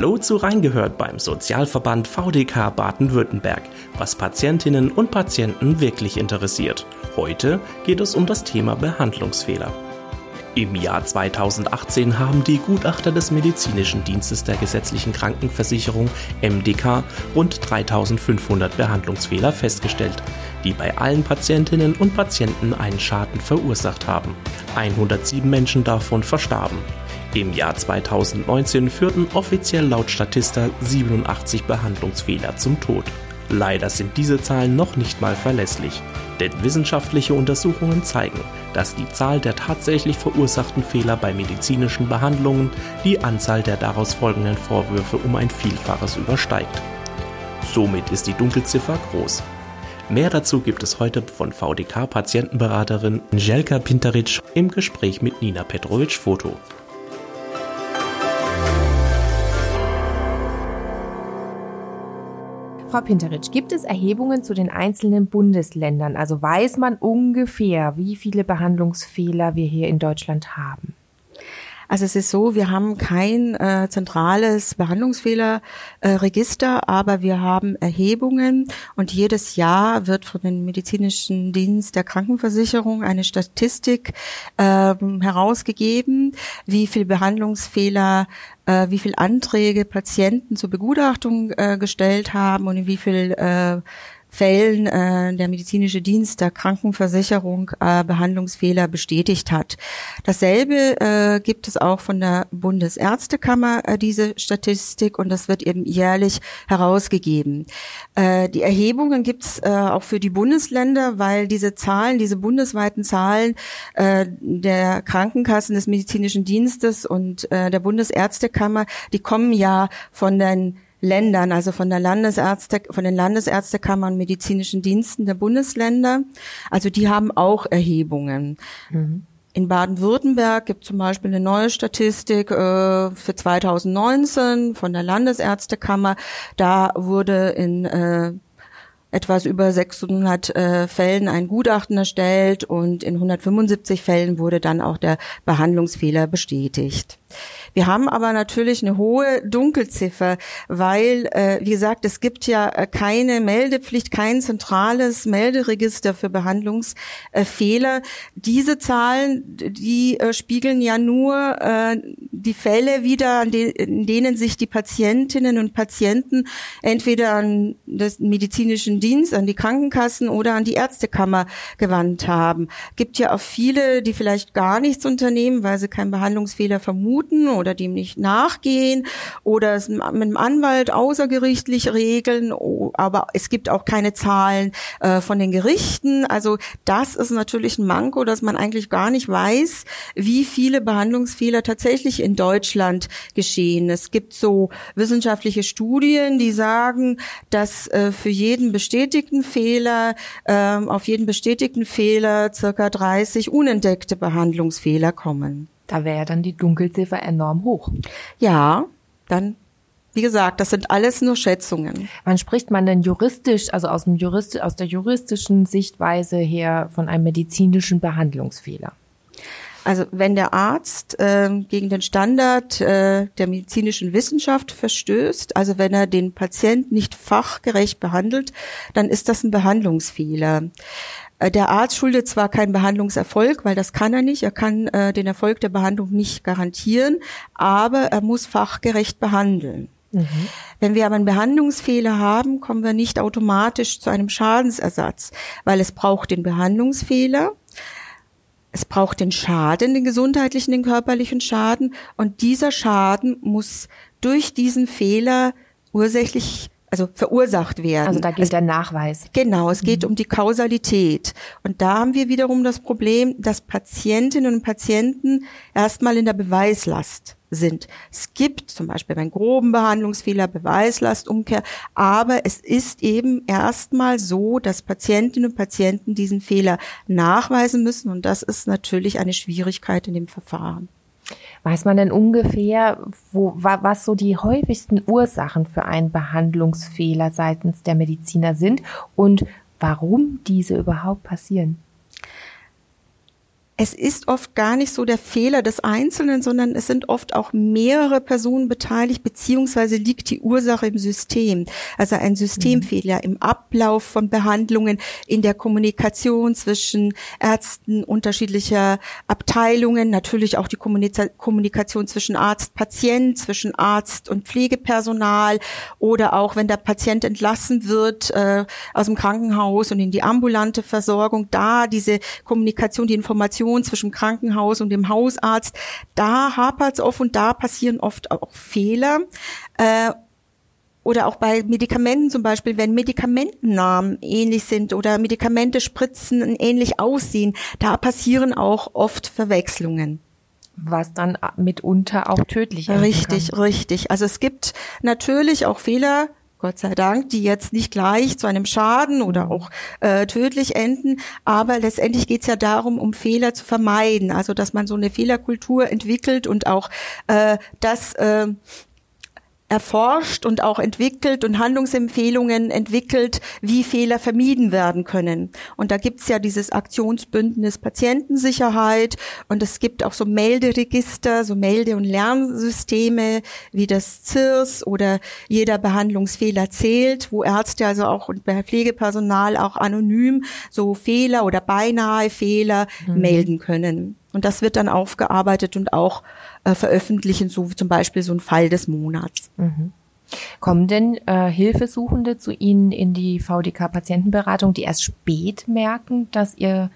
Hallo zu Reingehört beim Sozialverband VDK Baden-Württemberg, was Patientinnen und Patienten wirklich interessiert. Heute geht es um das Thema Behandlungsfehler. Im Jahr 2018 haben die Gutachter des Medizinischen Dienstes der gesetzlichen Krankenversicherung MDK rund 3500 Behandlungsfehler festgestellt, die bei allen Patientinnen und Patienten einen Schaden verursacht haben. 107 Menschen davon verstarben. Im Jahr 2019 führten offiziell laut Statista 87 Behandlungsfehler zum Tod. Leider sind diese Zahlen noch nicht mal verlässlich, denn wissenschaftliche Untersuchungen zeigen, dass die Zahl der tatsächlich verursachten Fehler bei medizinischen Behandlungen die Anzahl der daraus folgenden Vorwürfe um ein Vielfaches übersteigt. Somit ist die Dunkelziffer groß. Mehr dazu gibt es heute von VDK-Patientenberaterin Jelka Pinteric im Gespräch mit Nina Petrovic-Foto. Frau Pinteritsch, gibt es Erhebungen zu den einzelnen Bundesländern? Also weiß man ungefähr, wie viele Behandlungsfehler wir hier in Deutschland haben? Also es ist so, wir haben kein äh, zentrales Behandlungsfehlerregister, äh, aber wir haben Erhebungen und jedes Jahr wird von dem medizinischen Dienst der Krankenversicherung eine Statistik äh, herausgegeben, wie viel Behandlungsfehler äh, wie viel Anträge Patienten zur Begutachtung äh, gestellt haben und in wie viel äh, Fällen äh, der medizinische Dienst der Krankenversicherung äh, Behandlungsfehler bestätigt hat. Dasselbe äh, gibt es auch von der Bundesärztekammer, äh, diese Statistik, und das wird eben jährlich herausgegeben. Äh, die Erhebungen gibt es äh, auch für die Bundesländer, weil diese Zahlen, diese bundesweiten Zahlen äh, der Krankenkassen des medizinischen Dienstes und äh, der Bundesärztekammer, die kommen ja von den Ländern, also von der Landesärzte, von den Landesärztekammern medizinischen Diensten der Bundesländer. Also die haben auch Erhebungen. Mhm. In Baden-Württemberg gibt zum Beispiel eine neue Statistik äh, für 2019 von der Landesärztekammer. Da wurde in äh, etwas über 600 äh, Fällen ein Gutachten erstellt und in 175 Fällen wurde dann auch der Behandlungsfehler bestätigt. Wir haben aber natürlich eine hohe Dunkelziffer, weil, äh, wie gesagt, es gibt ja äh, keine Meldepflicht, kein zentrales Melderegister für Behandlungsfehler. Diese Zahlen, die äh, spiegeln ja nur äh, die Fälle wieder, in denen sich die Patientinnen und Patienten entweder an den medizinischen Dienst, an die Krankenkassen oder an die Ärztekammer gewandt haben. Gibt ja auch viele, die vielleicht gar nichts unternehmen, weil sie keinen Behandlungsfehler vermuten oder dem nicht nachgehen oder es mit dem Anwalt außergerichtlich regeln. Aber es gibt auch keine Zahlen äh, von den Gerichten. Also das ist natürlich ein Manko, dass man eigentlich gar nicht weiß, wie viele Behandlungsfehler tatsächlich in Deutschland geschehen. Es gibt so wissenschaftliche Studien, die sagen, dass äh, für jeden bestätigten Fehler, äh, auf jeden bestätigten Fehler circa 30 unentdeckte Behandlungsfehler kommen. Da wäre dann die Dunkelziffer enorm hoch. Ja, dann wie gesagt, das sind alles nur Schätzungen. Wann spricht man denn juristisch, also aus, dem Jurist, aus der juristischen Sichtweise her von einem medizinischen Behandlungsfehler? Also wenn der Arzt äh, gegen den Standard äh, der medizinischen Wissenschaft verstößt, also wenn er den Patient nicht fachgerecht behandelt, dann ist das ein Behandlungsfehler. Äh, der Arzt schuldet zwar keinen Behandlungserfolg, weil das kann er nicht, er kann äh, den Erfolg der Behandlung nicht garantieren, aber er muss fachgerecht behandeln. Mhm. Wenn wir aber einen Behandlungsfehler haben, kommen wir nicht automatisch zu einem Schadensersatz, weil es braucht den Behandlungsfehler, es braucht den Schaden, den gesundheitlichen, den körperlichen Schaden und dieser Schaden muss durch diesen Fehler ursächlich also verursacht werden. Also da geht es, der Nachweis. Genau, es geht mhm. um die Kausalität. Und da haben wir wiederum das Problem, dass Patientinnen und Patienten erstmal in der Beweislast sind. Es gibt zum Beispiel beim groben Behandlungsfehler Beweislastumkehr, aber es ist eben erstmal so, dass Patientinnen und Patienten diesen Fehler nachweisen müssen und das ist natürlich eine Schwierigkeit in dem Verfahren. Weiß man denn ungefähr, wo, was so die häufigsten Ursachen für einen Behandlungsfehler seitens der Mediziner sind und warum diese überhaupt passieren? Es ist oft gar nicht so der Fehler des Einzelnen, sondern es sind oft auch mehrere Personen beteiligt, beziehungsweise liegt die Ursache im System. Also ein Systemfehler mhm. im Ablauf von Behandlungen, in der Kommunikation zwischen Ärzten unterschiedlicher Abteilungen, natürlich auch die Kommunikation zwischen Arzt, Patient, zwischen Arzt und Pflegepersonal oder auch wenn der Patient entlassen wird äh, aus dem Krankenhaus und in die ambulante Versorgung, da diese Kommunikation, die Information Kommunikation zwischen Krankenhaus und dem Hausarzt, da hapert es oft und da passieren oft auch Fehler. Äh, oder auch bei Medikamenten zum Beispiel, wenn Medikamentennamen ähnlich sind oder Medikamente spritzen ähnlich aussehen, da passieren auch oft Verwechslungen was dann mitunter auch tödlich ist. Richtig, kann. richtig. Also es gibt natürlich auch Fehler, Gott sei Dank, die jetzt nicht gleich zu einem Schaden oder auch äh, tödlich enden. Aber letztendlich geht es ja darum, um Fehler zu vermeiden. Also dass man so eine Fehlerkultur entwickelt und auch äh, das äh, erforscht und auch entwickelt und Handlungsempfehlungen entwickelt, wie Fehler vermieden werden können. Und da gibt's ja dieses Aktionsbündnis Patientensicherheit und es gibt auch so Melderegister, so Melde- und Lernsysteme wie das CIRS oder jeder Behandlungsfehler zählt, wo Ärzte also auch und Pflegepersonal auch anonym so Fehler oder beinahe Fehler mhm. melden können. Und das wird dann aufgearbeitet und auch äh, veröffentlichen, so zum Beispiel so ein Fall des Monats. Mhm. Kommen denn äh, Hilfesuchende zu Ihnen in die VDK-Patientenberatung, die erst spät merken, dass ihr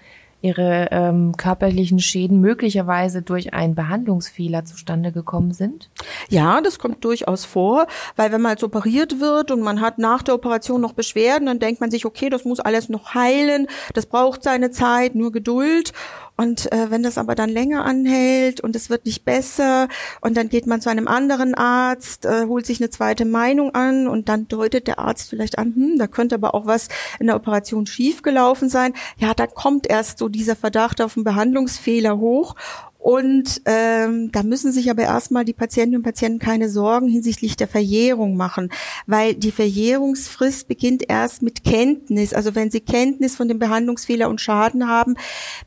ihre ähm, körperlichen Schäden möglicherweise durch einen Behandlungsfehler zustande gekommen sind? Ja, das kommt durchaus vor, weil wenn man jetzt operiert wird und man hat nach der Operation noch Beschwerden, dann denkt man sich, okay, das muss alles noch heilen, das braucht seine Zeit, nur Geduld. Und äh, wenn das aber dann länger anhält und es wird nicht besser und dann geht man zu einem anderen Arzt, äh, holt sich eine zweite Meinung an und dann deutet der Arzt vielleicht an, hm, da könnte aber auch was in der Operation schiefgelaufen sein. Ja, da kommt erst so dieser Verdacht auf einen Behandlungsfehler hoch und ähm, da müssen sich aber erstmal die Patientinnen und Patienten keine Sorgen hinsichtlich der Verjährung machen, weil die Verjährungsfrist beginnt erst mit Kenntnis. Also wenn Sie Kenntnis von dem Behandlungsfehler und Schaden haben,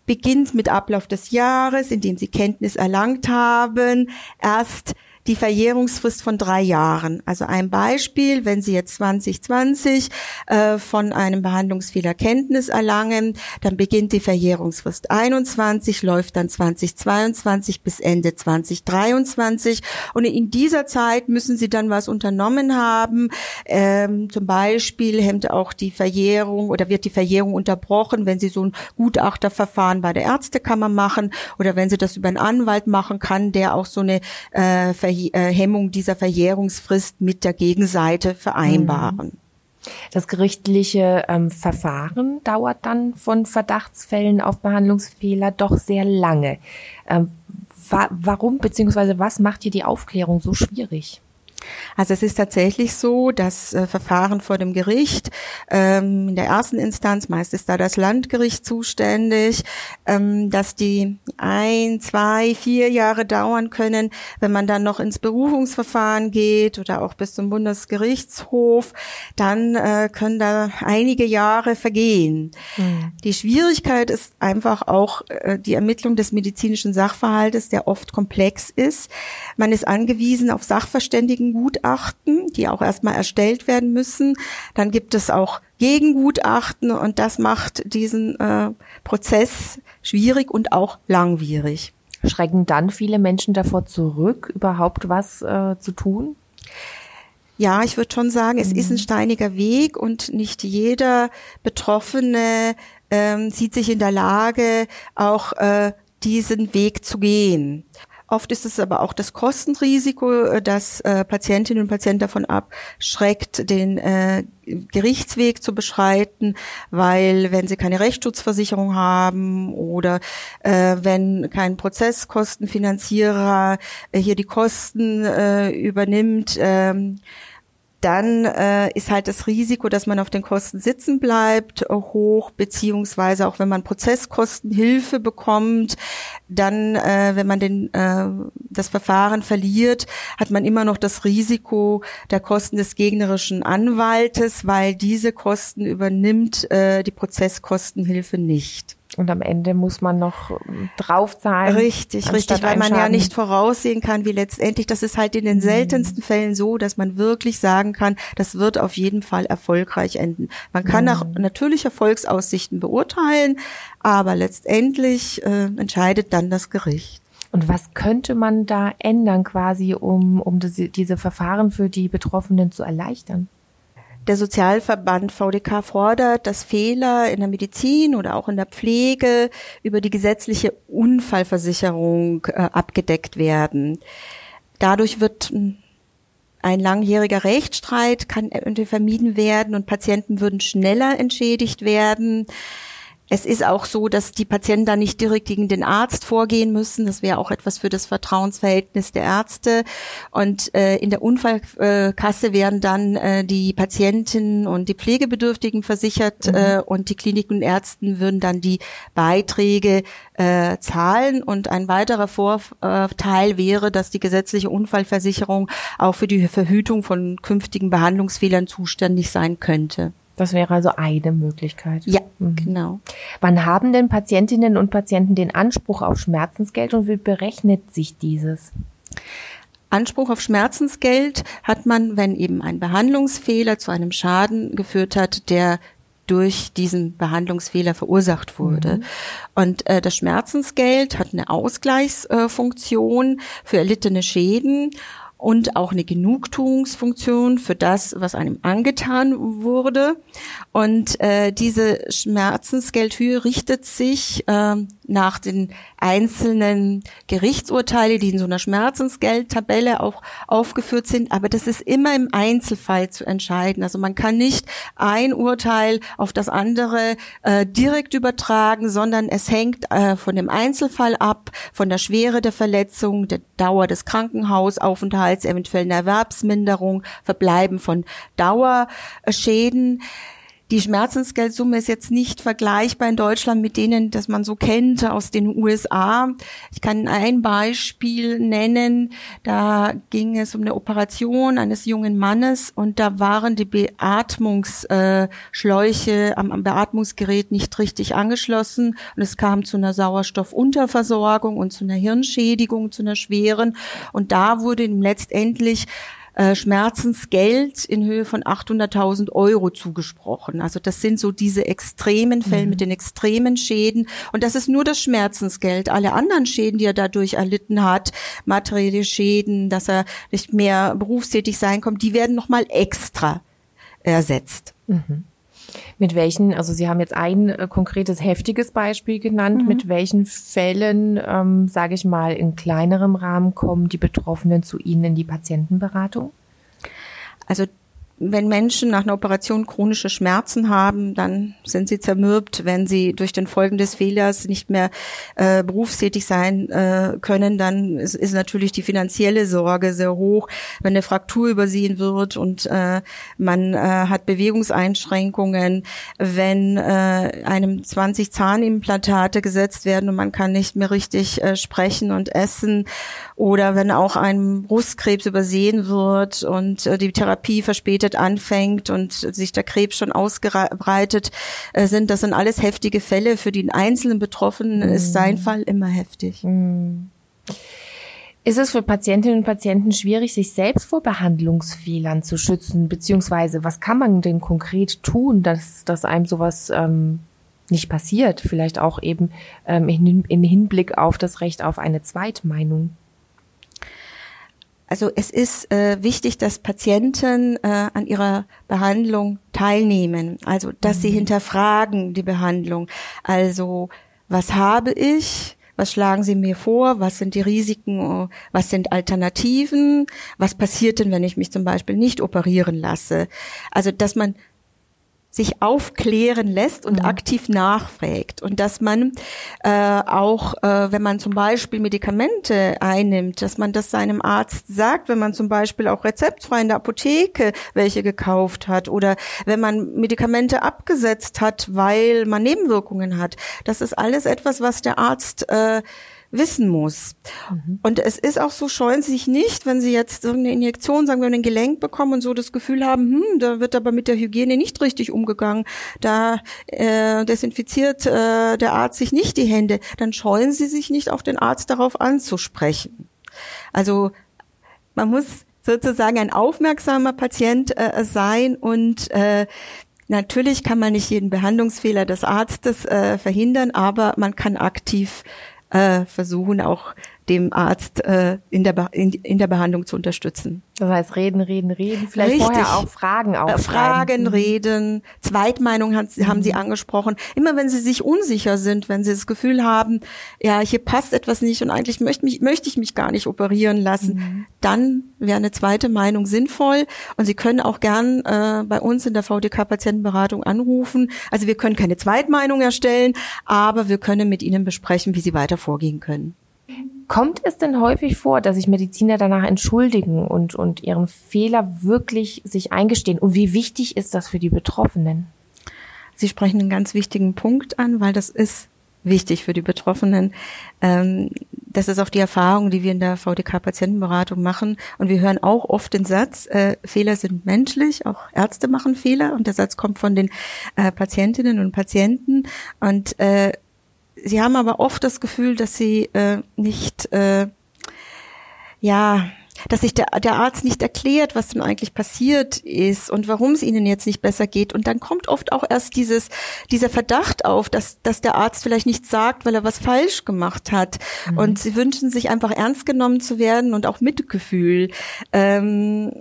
beginnt mit Ablauf des Jahres, in dem Sie Kenntnis erlangt haben, erst die Verjährungsfrist von drei Jahren. Also ein Beispiel, wenn Sie jetzt 2020 äh, von einem Behandlungsfehler Kenntnis erlangen, dann beginnt die Verjährungsfrist 21, läuft dann 2022 bis Ende 2023 und in dieser Zeit müssen Sie dann was unternommen haben. Ähm, zum Beispiel hemmt auch die Verjährung oder wird die Verjährung unterbrochen, wenn Sie so ein Gutachterverfahren bei der Ärztekammer machen oder wenn Sie das über einen Anwalt machen kann, der auch so eine äh, Verjährung äh, Hemmung dieser Verjährungsfrist mit der Gegenseite vereinbaren. Mhm. Das gerichtliche ähm, Verfahren dauert dann von Verdachtsfällen auf Behandlungsfehler doch sehr lange. Ähm, wa warum bzw. was macht hier die Aufklärung so schwierig? Also es ist tatsächlich so, dass äh, Verfahren vor dem Gericht, ähm, in der ersten Instanz, meist ist da das Landgericht zuständig, ähm, dass die ein, zwei, vier Jahre dauern können, wenn man dann noch ins Berufungsverfahren geht oder auch bis zum Bundesgerichtshof, dann äh, können da einige Jahre vergehen. Mhm. Die Schwierigkeit ist einfach auch äh, die Ermittlung des medizinischen Sachverhaltes, der oft komplex ist. Man ist angewiesen auf Sachverständigen Gutachten, die auch erstmal erstellt werden müssen. Dann gibt es auch Gegengutachten und das macht diesen äh, Prozess schwierig und auch langwierig. Schrecken dann viele Menschen davor zurück, überhaupt was äh, zu tun? Ja, ich würde schon sagen, es mhm. ist ein steiniger Weg und nicht jeder Betroffene ähm, sieht sich in der Lage, auch äh, diesen Weg zu gehen. Oft ist es aber auch das Kostenrisiko, äh, das äh, Patientinnen und Patienten davon abschreckt, den äh, Gerichtsweg zu beschreiten, weil wenn sie keine Rechtsschutzversicherung haben oder äh, wenn kein Prozesskostenfinanzierer äh, hier die Kosten äh, übernimmt, ähm, dann äh, ist halt das Risiko, dass man auf den Kosten sitzen bleibt, äh, hoch, beziehungsweise auch wenn man Prozesskostenhilfe bekommt, dann, äh, wenn man den, äh, das Verfahren verliert, hat man immer noch das Risiko der Kosten des gegnerischen Anwaltes, weil diese Kosten übernimmt äh, die Prozesskostenhilfe nicht. Und am Ende muss man noch ähm, draufzahlen. Richtig, richtig, weil man ja nicht voraussehen kann, wie letztendlich, das ist halt in den mhm. seltensten Fällen so, dass man wirklich sagen kann, das wird auf jeden Fall erfolgreich enden. Man kann mhm. auch natürlich Erfolgsaussichten beurteilen, aber letztendlich äh, entscheidet dann das Gericht. Und was könnte man da ändern quasi, um, um diese, diese Verfahren für die Betroffenen zu erleichtern? Der Sozialverband VDK fordert, dass Fehler in der Medizin oder auch in der Pflege über die gesetzliche Unfallversicherung äh, abgedeckt werden. Dadurch wird ein langjähriger Rechtsstreit kann vermieden werden und Patienten würden schneller entschädigt werden. Es ist auch so, dass die Patienten da nicht direkt gegen den Arzt vorgehen müssen. Das wäre auch etwas für das Vertrauensverhältnis der Ärzte. Und äh, in der Unfallkasse werden dann äh, die Patienten und die Pflegebedürftigen versichert mhm. äh, und die Kliniken und Ärzten würden dann die Beiträge äh, zahlen. Und ein weiterer Vorteil wäre, dass die gesetzliche Unfallversicherung auch für die Verhütung von künftigen Behandlungsfehlern zuständig sein könnte. Das wäre also eine Möglichkeit. Ja, mhm. genau. Wann haben denn Patientinnen und Patienten den Anspruch auf Schmerzensgeld und wie berechnet sich dieses? Anspruch auf Schmerzensgeld hat man, wenn eben ein Behandlungsfehler zu einem Schaden geführt hat, der durch diesen Behandlungsfehler verursacht wurde. Mhm. Und äh, das Schmerzensgeld hat eine Ausgleichsfunktion für erlittene Schäden und auch eine Genugtuungsfunktion für das, was einem angetan wurde. Und äh, diese Schmerzensgeldhöhe richtet sich äh, nach den einzelnen Gerichtsurteile, die in so einer Schmerzensgeldtabelle auch aufgeführt sind. Aber das ist immer im Einzelfall zu entscheiden. Also man kann nicht ein Urteil auf das andere äh, direkt übertragen, sondern es hängt äh, von dem Einzelfall ab, von der Schwere der Verletzung, der Dauer des Krankenhausaufenthalts, eventuellen Erwerbsminderung, Verbleiben von Dauerschäden. Die Schmerzensgeldsumme ist jetzt nicht vergleichbar in Deutschland mit denen, das man so kennt aus den USA. Ich kann ein Beispiel nennen. Da ging es um eine Operation eines jungen Mannes und da waren die Beatmungsschläuche am, Beatmungsgerät nicht richtig angeschlossen und es kam zu einer Sauerstoffunterversorgung und zu einer Hirnschädigung, zu einer schweren. Und da wurde ihm letztendlich äh, Schmerzensgeld in Höhe von 800.000 Euro zugesprochen. Also das sind so diese extremen Fälle mhm. mit den extremen Schäden. Und das ist nur das Schmerzensgeld. Alle anderen Schäden, die er dadurch erlitten hat, materielle Schäden, dass er nicht mehr berufstätig sein kommt, die werden nochmal extra ersetzt. Mhm. Mit welchen, also Sie haben jetzt ein äh, konkretes heftiges Beispiel genannt, mhm. mit welchen Fällen, ähm, sage ich mal, in kleinerem Rahmen kommen die Betroffenen zu Ihnen in die Patientenberatung? Also wenn Menschen nach einer Operation chronische Schmerzen haben, dann sind sie zermürbt. Wenn sie durch den Folgen des Fehlers nicht mehr äh, berufstätig sein äh, können, dann ist, ist, natürlich die finanzielle Sorge sehr hoch. Wenn eine Fraktur übersehen wird und äh, man äh, hat Bewegungseinschränkungen, wenn äh, einem 20 Zahnimplantate gesetzt werden und man kann nicht mehr richtig äh, sprechen und essen oder wenn auch ein Brustkrebs übersehen wird und äh, die Therapie verspätet anfängt und sich der Krebs schon ausgebreitet äh, sind, das sind alles heftige Fälle. Für den einzelnen Betroffenen mhm. ist sein Fall immer heftig. Mhm. Ist es für Patientinnen und Patienten schwierig, sich selbst vor Behandlungsfehlern zu schützen? Beziehungsweise was kann man denn konkret tun, dass, dass einem sowas ähm, nicht passiert? Vielleicht auch eben ähm, im Hinblick auf das Recht auf eine Zweitmeinung. Also es ist äh, wichtig, dass Patienten äh, an ihrer Behandlung teilnehmen, also dass mhm. sie hinterfragen die Behandlung. Also was habe ich? Was schlagen Sie mir vor? Was sind die Risiken? Was sind Alternativen? Was passiert denn, wenn ich mich zum Beispiel nicht operieren lasse? Also, dass man sich aufklären lässt und mhm. aktiv nachfragt und dass man äh, auch, äh, wenn man zum Beispiel Medikamente einnimmt, dass man das seinem Arzt sagt, wenn man zum Beispiel auch rezeptfrei in der Apotheke welche gekauft hat oder wenn man Medikamente abgesetzt hat, weil man Nebenwirkungen hat. Das ist alles etwas, was der Arzt äh, wissen muss. Mhm. Und es ist auch so, scheuen Sie sich nicht, wenn Sie jetzt irgendeine Injektion, sagen wir, ein Gelenk bekommen und so das Gefühl haben, hm, da wird aber mit der Hygiene nicht richtig umgegangen, da äh, desinfiziert äh, der Arzt sich nicht die Hände, dann scheuen Sie sich nicht, auch den Arzt darauf anzusprechen. Also man muss sozusagen ein aufmerksamer Patient äh, sein und äh, Natürlich kann man nicht jeden Behandlungsfehler des Arztes äh, verhindern, aber man kann aktiv äh, versuchen, auch dem Arzt äh, in, der in, in der Behandlung zu unterstützen. Das heißt, reden, reden, reden, vielleicht Richtig. vorher auch Fragen äh, aufschreiben. Fragen, mhm. reden, Zweitmeinung haben, mhm. haben Sie angesprochen. Immer wenn Sie sich unsicher sind, wenn Sie das Gefühl haben, ja, hier passt etwas nicht und eigentlich möchte, mich, möchte ich mich gar nicht operieren lassen, mhm. dann wäre eine zweite Meinung sinnvoll. Und Sie können auch gern äh, bei uns in der VDK-Patientenberatung anrufen. Also wir können keine Zweitmeinung erstellen, aber wir können mit Ihnen besprechen, wie Sie weiter vorgehen können. Kommt es denn häufig vor, dass sich Mediziner danach entschuldigen und, und ihren Fehler wirklich sich eingestehen? Und wie wichtig ist das für die Betroffenen? Sie sprechen einen ganz wichtigen Punkt an, weil das ist wichtig für die Betroffenen. Ähm, das ist auch die Erfahrung, die wir in der VDK-Patientenberatung machen. Und wir hören auch oft den Satz, äh, Fehler sind menschlich, auch Ärzte machen Fehler. Und der Satz kommt von den äh, Patientinnen und Patienten. Und äh, sie haben aber oft das Gefühl, dass sie äh, nicht, äh, ja, dass sich der, der Arzt nicht erklärt, was denn eigentlich passiert ist und warum es ihnen jetzt nicht besser geht. Und dann kommt oft auch erst dieses, dieser Verdacht auf, dass, dass der Arzt vielleicht nichts sagt, weil er was falsch gemacht hat. Mhm. Und sie wünschen sich einfach ernst genommen zu werden und auch Mitgefühl. Ähm,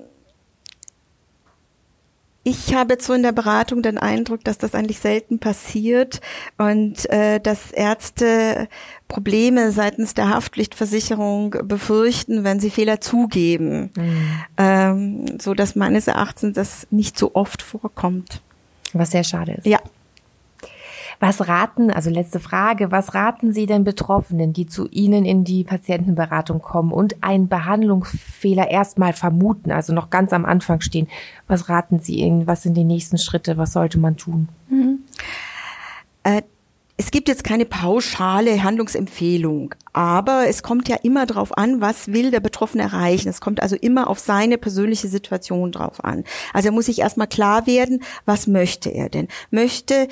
ich habe jetzt so in der Beratung den Eindruck, dass das eigentlich selten passiert und äh, dass Ärzte Probleme seitens der Haftpflichtversicherung befürchten, wenn sie Fehler zugeben, mhm. ähm, so dass meines Erachtens das nicht so oft vorkommt. Was sehr schade ist. Ja. Was raten, also letzte Frage, was raten Sie denn Betroffenen, die zu Ihnen in die Patientenberatung kommen und einen Behandlungsfehler erstmal vermuten, also noch ganz am Anfang stehen? Was raten Sie ihnen? Was sind die nächsten Schritte? Was sollte man tun? Mhm. Äh, es gibt jetzt keine pauschale Handlungsempfehlung, aber es kommt ja immer darauf an, was will der Betroffene erreichen. Es kommt also immer auf seine persönliche Situation drauf an. Also er muss sich erstmal klar werden, was möchte er denn? Möchte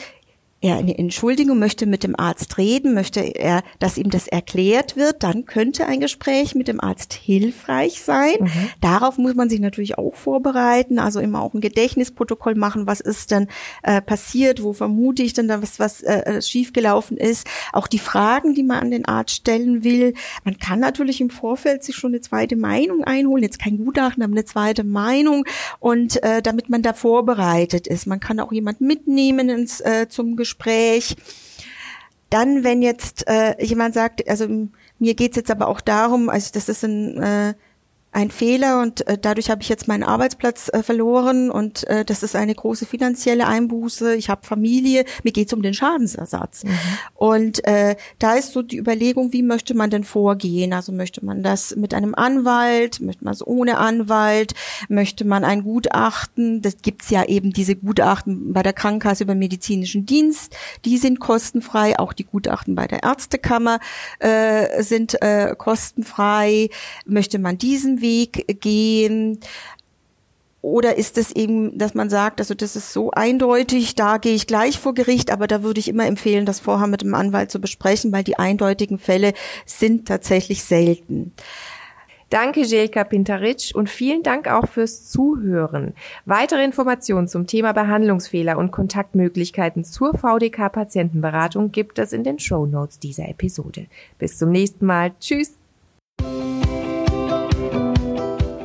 er eine Entschuldigung, möchte mit dem Arzt reden, möchte er, dass ihm das erklärt wird, dann könnte ein Gespräch mit dem Arzt hilfreich sein. Mhm. Darauf muss man sich natürlich auch vorbereiten, also immer auch ein Gedächtnisprotokoll machen, was ist denn äh, passiert, wo vermute ich denn da was, was äh, äh, schiefgelaufen ist. Auch die Fragen, die man an den Arzt stellen will. Man kann natürlich im Vorfeld sich schon eine zweite Meinung einholen, jetzt kein Gutachten, aber eine zweite Meinung und äh, damit man da vorbereitet ist. Man kann auch jemand mitnehmen ins, äh, zum Gespräch Gespräch. Dann, wenn jetzt äh, jemand sagt, also mir geht's jetzt aber auch darum, also das ist ein äh, ein Fehler und äh, dadurch habe ich jetzt meinen Arbeitsplatz äh, verloren und äh, das ist eine große finanzielle Einbuße. Ich habe Familie, mir geht es um den Schadensersatz. Mhm. Und äh, da ist so die Überlegung, wie möchte man denn vorgehen? Also möchte man das mit einem Anwalt, möchte man es ohne Anwalt, möchte man ein Gutachten? Das gibt's ja eben diese Gutachten bei der Krankenkasse über medizinischen Dienst, die sind kostenfrei. Auch die Gutachten bei der Ärztekammer äh, sind äh, kostenfrei. Möchte man diesen Weg gehen? Oder ist es eben, dass man sagt, also das ist so eindeutig, da gehe ich gleich vor Gericht, aber da würde ich immer empfehlen, das vorher mit dem Anwalt zu besprechen, weil die eindeutigen Fälle sind tatsächlich selten. Danke, Jelka Pintaric, und vielen Dank auch fürs Zuhören. Weitere Informationen zum Thema Behandlungsfehler und Kontaktmöglichkeiten zur VDK-Patientenberatung gibt es in den Show Notes dieser Episode. Bis zum nächsten Mal. Tschüss.